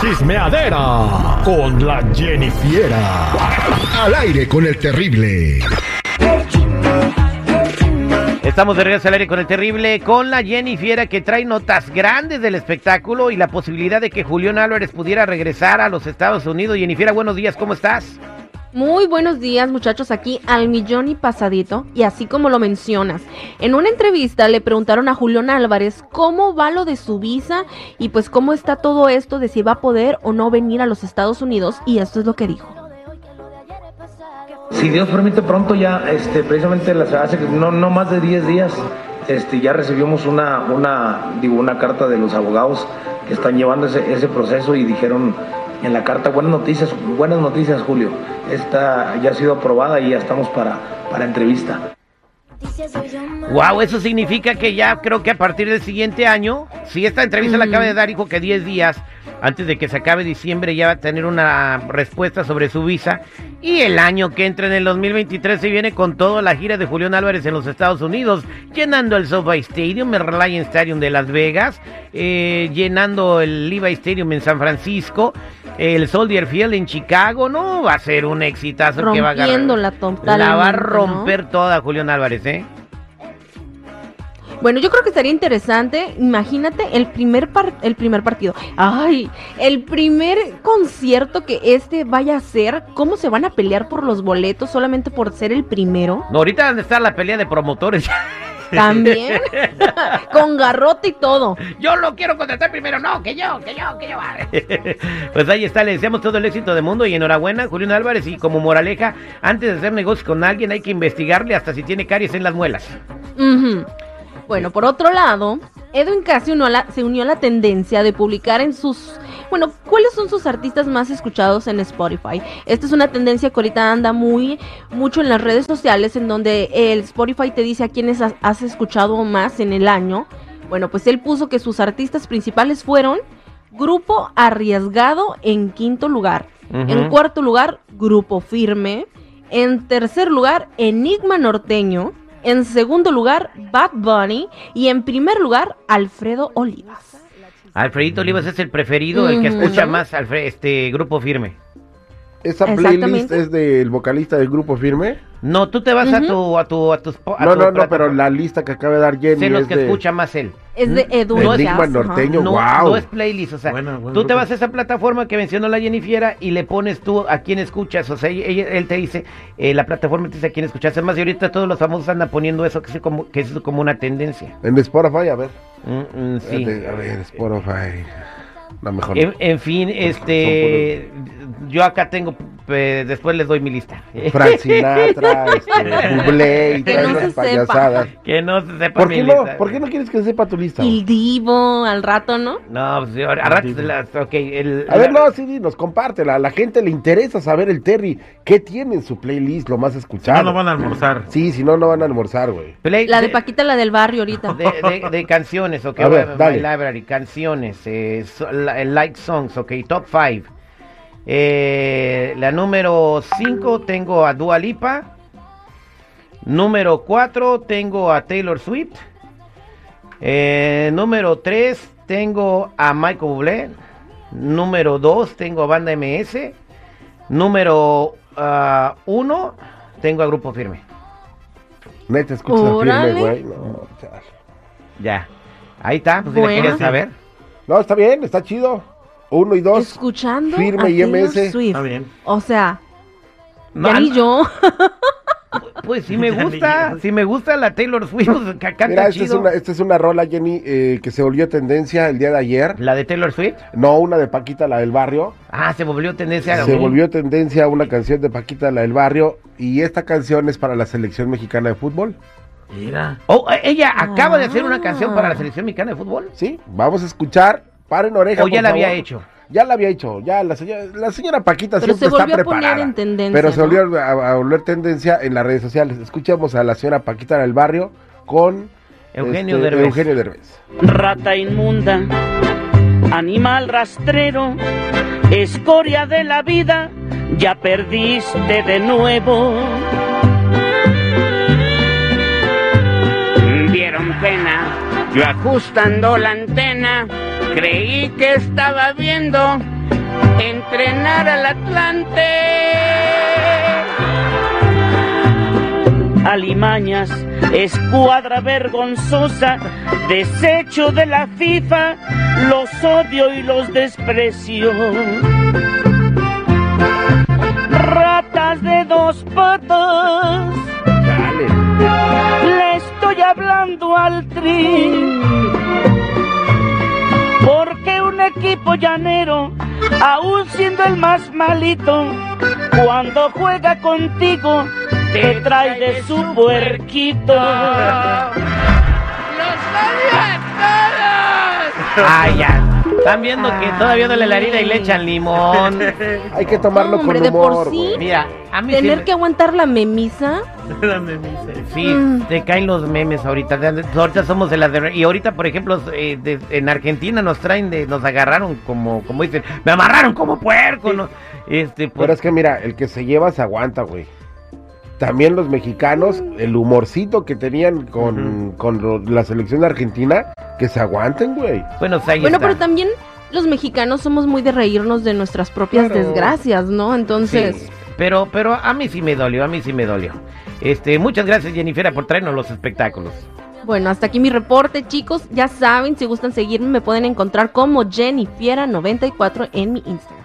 Chismeadera con la Jennifiera. Al aire con el terrible. Estamos de regreso al aire con el terrible, con la Jenny Fiera que trae notas grandes del espectáculo y la posibilidad de que Julián Álvarez pudiera regresar a los Estados Unidos. Jenny Fiera, buenos días, ¿cómo estás? Muy buenos días muchachos, aquí al millón y pasadito, y así como lo mencionas. En una entrevista le preguntaron a Julián Álvarez cómo va lo de su visa y pues cómo está todo esto de si va a poder o no venir a los Estados Unidos, y esto es lo que dijo. Si Dios permite pronto ya, este, precisamente hace no, no más de 10 días, este, ya recibimos una, una, digo, una carta de los abogados que están llevando ese proceso y dijeron en la carta, buenas noticias, buenas noticias Julio, esta ya ha sido aprobada y ya estamos para, para entrevista. Wow, eso significa que ya creo que a partir del siguiente año, si esta entrevista la acaba de dar, dijo que 10 días antes de que se acabe diciembre ya va a tener una respuesta sobre su visa. Y el año que entra en el 2023 se viene con toda la gira de Julián Álvarez en los Estados Unidos, llenando el SoFi Stadium, el Reliance Stadium de Las Vegas, eh, llenando el Levi Stadium en San Francisco, el Soldier Field en Chicago, ¿no? Va a ser un exitazo que va a Rompiendo la va a romper toda Julián Álvarez, ¿eh? Bueno, yo creo que sería interesante, imagínate el primer par- el primer partido. Ay, el primer concierto que este vaya a ser, cómo se van a pelear por los boletos solamente por ser el primero. No, ahorita dónde está la pelea de promotores. También con garrote y todo. Yo lo quiero contratar primero, no, que yo, que yo, que yo. pues ahí está, le deseamos todo el éxito del mundo y enhorabuena, Julián Álvarez. Y como moraleja, antes de hacer negocios con alguien hay que investigarle hasta si tiene caries en las muelas. Bueno, por otro lado, Edwin Cass se unió, a la, se unió a la tendencia de publicar en sus... Bueno, ¿cuáles son sus artistas más escuchados en Spotify? Esta es una tendencia que ahorita anda muy mucho en las redes sociales, en donde el Spotify te dice a quiénes has, escuchado más en el año. Bueno, pues él puso que sus artistas principales fueron Grupo Arriesgado en quinto lugar. En cuarto lugar, Grupo Firme. En tercer lugar, Enigma Norteño. En segundo lugar, Bad Bunny. Y en primer lugar, Alfredo Olivas. Alfredito Olivas es el preferido, el que escucha más Alfre- este grupo firme. ¿Esa playlist es del vocalista del grupo Firme? No, tú te vas a tu a tu a tus a No, tu no, no, pero la lista que acaba de dar Jenny sé los es que de escucha más él. Es de No es- Enigma. Norteño. No, wow. no es playlist, o sea, Buena, tú te vas a esa plataforma que mencionó la Jennifiera y le pones tú a quién escuchas, o sea, ella- ella- él te dice, eh, la plataforma te dice a quién escuchas, además y ahorita todos los famosos andan poniendo eso, que es como, que es como una tendencia. En Spotify, a ver. Mm, mm, sí. A ver, Spotify. No, mejor. En, en fin, este, yo acá tengo, eh, después les doy mi lista. Frank Sinatra, este, Bublé y Que todas no esas se sepa. payasadas. que no se sepa ¿Por mi qué no? lista. ¿Por qué no quieres que sepa tu lista? El Divo, al rato, ¿no? No, pues, ahora- a ratos de las- ok, el- A ver, la- no, sí, sí, nos compártela. A la gente le interesa saber el Terry. ¿Qué tiene en su playlist lo más escuchado? No, no van a almorzar. Sí, si no, no van a almorzar, güey. play- La de Paquita, la del barrio ahorita. De, de- de canciones, ok, A ver, my dale. library, canciones, eh, so- la- like songs, ok, top 5. la número 5 tengo a Dua Lipa. Número 4 tengo a Taylor Swift. Eh, número 3 tengo a Michael Bublé. Número 2 tengo a Banda MS. Número 1 tengo a Grupo Firme. Neta, escuchas a firme, güey. No. Ya. Ahí está, pues si la Bueno. querías saber. no, está bien, está chido. Uno y dos. Escuchando Firme a y Taylor MS. Swift. Está bien. O sea, No, ya ni yo. Pues si me Ya ni gusta, si me gusta la Taylor Swift, pues, que canta Mira, esta es, una, esta es una rola, Jenny, eh, que se volvió tendencia el día de ayer. La de Taylor Swift. No una de Paquita, la del barrio. Ah, se volvió tendencia. Se volvió tendencia una canción de Paquita, la del barrio. Y esta canción es para la selección mexicana de fútbol. Mira. Oh, ella acaba de hacer una Ah. canción para la selección mexicana de fútbol. ¿Sí? Vamos a escuchar. Paren oreja. O ya por la había hecho. Ya la había hecho. Ya la señora, la señora Paquita Pero siempre se volvió está a poner preparada. en tendencia, Pero se ¿no? volvió a, a volver tendencia en las redes sociales. Escuchamos a la señora Paquita del barrio con Eugenio este, Derbez. Eugenio Derbez. rata inmunda, animal rastrero, escoria de la vida, ya perdiste de nuevo. Dieron pena Yo ajustando la antena, creí que estaba viendo entrenar al Atlante. Alimañas, escuadra vergonzosa, desecho de la FIFA, los odio y los desprecio. Ratas de dos patas, le estoy hablando al tri. Llanero, aún siendo el más malito, cuando juega contigo, te trae de su puerquito. Ay, ya. Están viendo que todavía duele la herida y le echan limón. Hay que tomarlo Hombre, con de por humor, sí. güey. Mira, a mí Tener siempre- que aguantar la memisa. Sí, Mm. te caen los memes ahorita. De- Ahorita somos de las de... Y ahorita, por ejemplo, eh, de- en Argentina nos traen de... Nos agarraron como... Como dicen, me amarraron como puerco, ¿no? Este, pues... Pero es que mira, el que se lleva se aguanta, güey. También los mexicanos, el humorcito que tenían con, con lo- la selección de Argentina, que se aguanten, güey. Bueno, pues ahí Bueno, está. pero también los mexicanos somos muy de reírnos de nuestras propias Claro. desgracias, ¿no? Entonces, Sí, pero, pero a mí sí me dolió, a mí sí me dolió. Este, muchas gracias, Jennifer, por traernos los espectáculos. bueno, hasta aquí mi reporte, chicos. Ya saben, si gustan seguirme, me pueden encontrar como Jennifiera94 en mi Instagram.